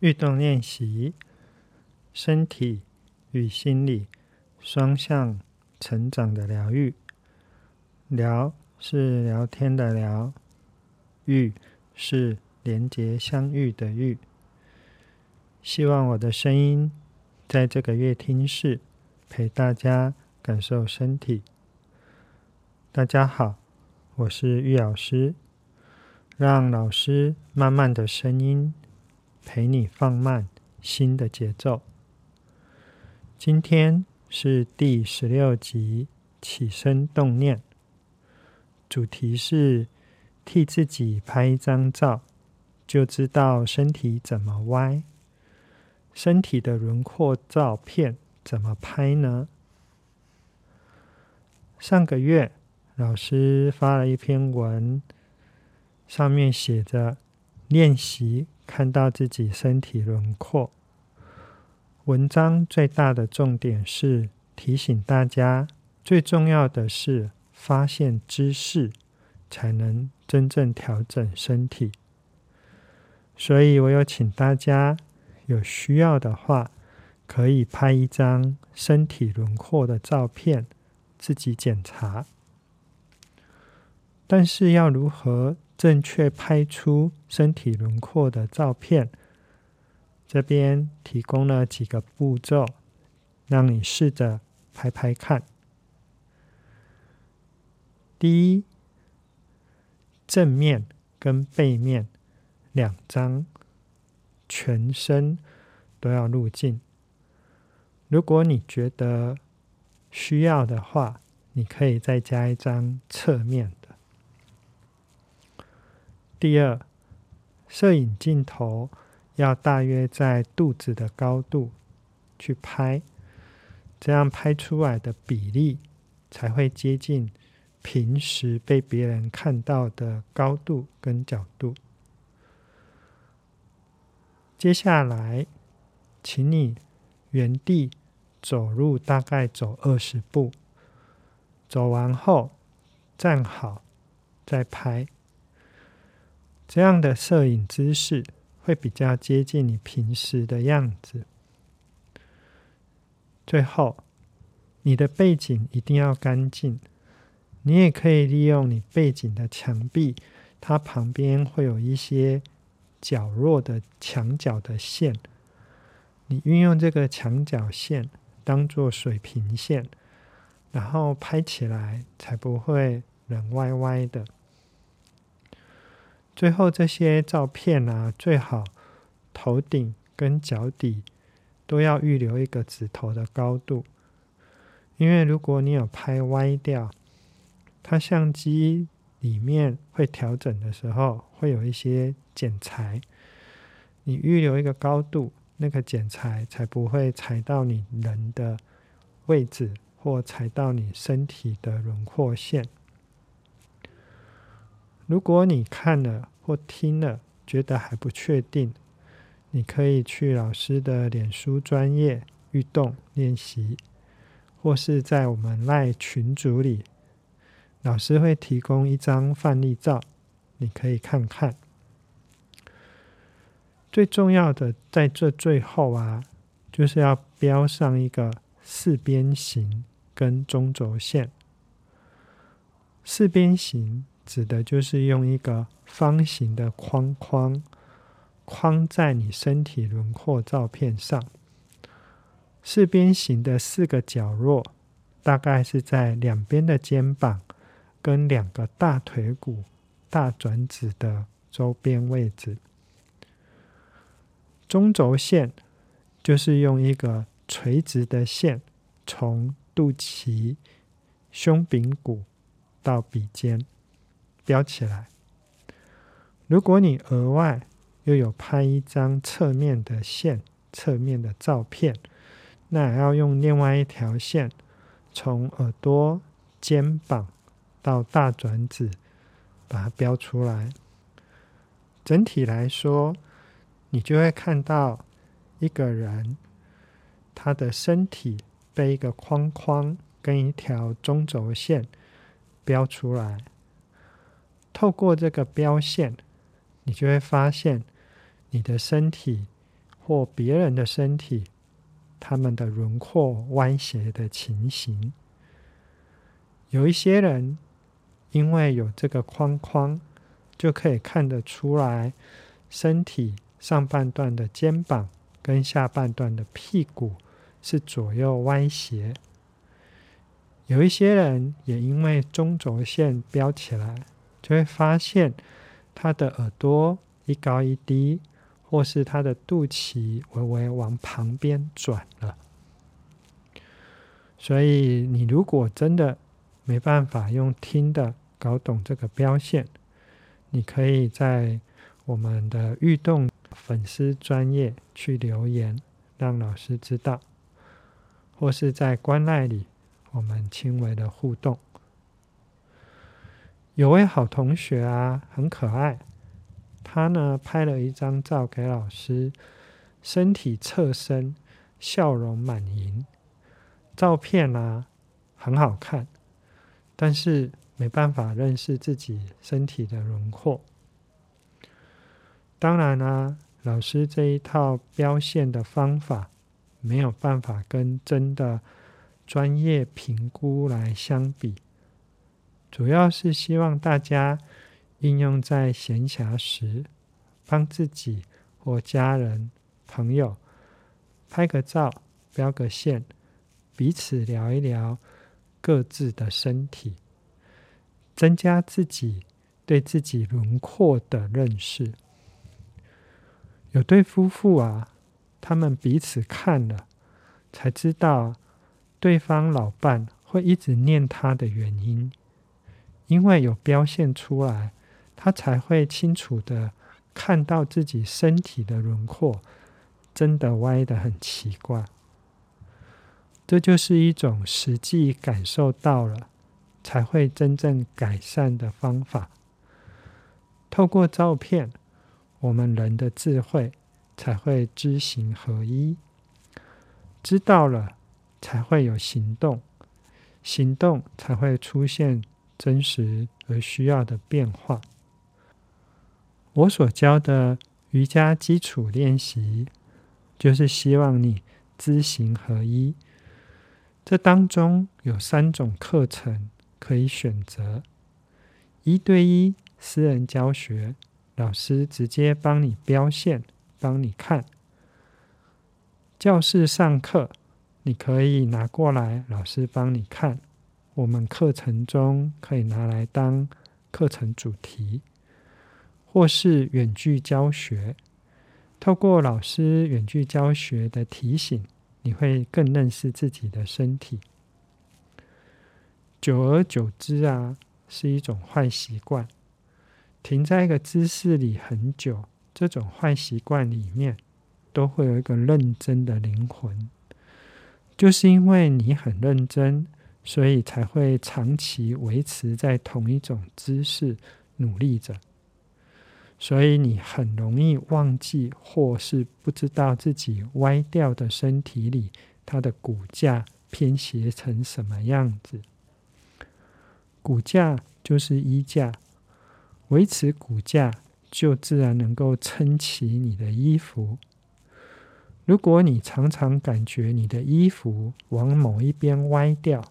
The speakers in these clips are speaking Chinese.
运动练习，身体与心理双向成长的疗愈。聊是聊天的聊，愈是连接相遇的愈。希望我的声音在这个乐听室陪大家感受身体。大家好，我是玉老师。让老师慢慢的声音陪你放慢心的节奏。今天是第十六集起身动念，主题是替自己拍一张照，就知道身体怎么歪。身体的轮廓照片怎么拍呢？上个月老师发了一篇文。上面写着“练习看到自己身体轮廓”。文章最大的重点是提醒大家，最重要的是发现姿势，才能真正调整身体。所以我有请大家，有需要的话，可以拍一张身体轮廓的照片，自己检查。但是要如何正确拍出身体轮廓的照片？这边提供了几个步骤，让你试着拍拍看。第一，正面跟背面两张，全身都要入镜。如果你觉得需要的话，你可以再加一张侧面。第二，摄影镜头要大约在肚子的高度去拍，这样拍出来的比例才会接近平时被别人看到的高度跟角度。接下来，请你原地走路，大概走二十步，走完后站好，再拍。这样的摄影姿势会比较接近你平时的样子。最后，你的背景一定要干净。你也可以利用你背景的墙壁，它旁边会有一些角落的墙角的线。你运用这个墙角线当做水平线，然后拍起来才不会人歪歪的。最后这些照片啊，最好头顶跟脚底都要预留一个指头的高度，因为如果你有拍歪掉，它相机里面会调整的时候会有一些剪裁，你预留一个高度，那个剪裁才不会踩到你人的位置或踩到你身体的轮廓线。如果你看了或听了觉得还不确定，你可以去老师的脸书专业运动练习，或是在我们赖群组里，老师会提供一张范例照，你可以看看。最重要的在这最后啊，就是要标上一个四边形跟中轴线，四边形。指的就是用一个方形的框框框在你身体轮廓照片上，四边形的四个角落大概是在两边的肩膀跟两个大腿骨大转子的周边位置。中轴线就是用一个垂直的线从肚脐、胸柄骨到鼻尖。标起来。如果你额外又有拍一张侧面的线、侧面的照片，那还要用另外一条线从耳朵、肩膀到大转子把它标出来。整体来说，你就会看到一个人，他的身体被一个框框跟一条中轴线标出来。透过这个标线，你就会发现你的身体或别人的身体，他们的轮廓歪斜的情形。有一些人因为有这个框框，就可以看得出来身体上半段的肩膀跟下半段的屁股是左右歪斜。有一些人也因为中轴线标起来，就会发现他的耳朵一高一低，或是他的肚脐微微往旁边转了。所以，你如果真的没办法用听的搞懂这个标线，你可以在我们的运动粉丝专业去留言，让老师知道，或是在关爱里。我们轻微的互动。有位好同学啊，很可爱。他呢拍了一张照给老师，身体侧身，笑容满盈。照片啊很好看，但是没办法认识自己身体的轮廓。当然啊，老师这一套标线的方法没有办法跟真的。专业评估来相比，主要是希望大家应用在闲暇时，帮自己或家人、朋友拍个照、标个线，彼此聊一聊各自的身体，增加自己对自己轮廓的认识。有对夫妇啊，他们彼此看了，才知道。对方老伴会一直念他的原因，因为有标线出来，他才会清楚的看到自己身体的轮廓真的歪得很奇怪。这就是一种实际感受到了，才会真正改善的方法。透过照片，我们人的智慧才会知行合一，知道了。才会有行动，行动才会出现真实而需要的变化。我所教的瑜伽基础练习，就是希望你知行合一。这当中有三种课程可以选择：一对一私人教学，老师直接帮你标线，帮你看；教室上课。你可以拿过来，老师帮你看。我们课程中可以拿来当课程主题，或是远距教学。透过老师远距教学的提醒，你会更认识自己的身体。久而久之啊，是一种坏习惯。停在一个姿势里很久，这种坏习惯里面，都会有一个认真的灵魂。就是因为你很认真，所以才会长期维持在同一种姿势努力着。所以你很容易忘记，或是不知道自己歪掉的身体里，它的骨架偏斜成什么样子。骨架就是衣架，维持骨架，就自然能够撑起你的衣服。如果你常常感觉你的衣服往某一边歪掉，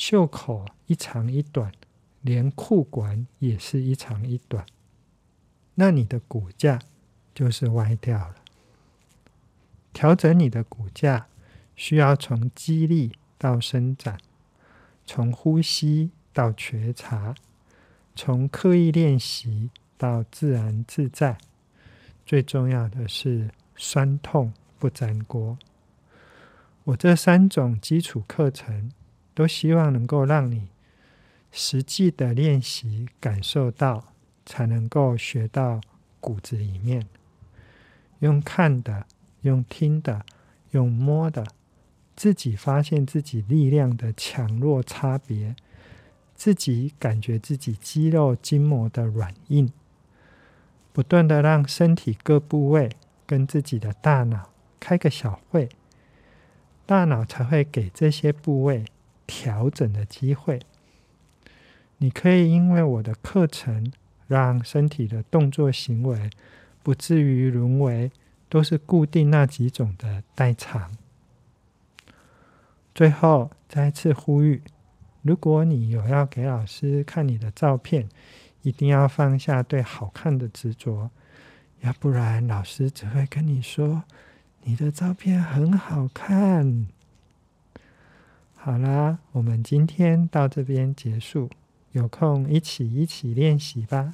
袖口一长一短，连裤管也是一长一短，那你的骨架就是歪掉了。调整你的骨架，需要从肌力到伸展，从呼吸到觉察，从刻意练习到自然自在，最重要的是。酸痛不粘锅。我这三种基础课程，都希望能够让你实际的练习感受到，才能够学到骨子里面。用看的，用听的，用摸的，自己发现自己力量的强弱差别，自己感觉自己肌肉筋膜的软硬，不断的让身体各部位。跟自己的大脑开个小会，大脑才会给这些部位调整的机会。你可以因为我的课程，让身体的动作行为不至于沦为都是固定那几种的代偿。最后再次呼吁：如果你有要给老师看你的照片，一定要放下对好看的执着，要不然老师只会跟你说你的照片很好看。好啦，我们今天到这边结束，有空一起一起练习吧。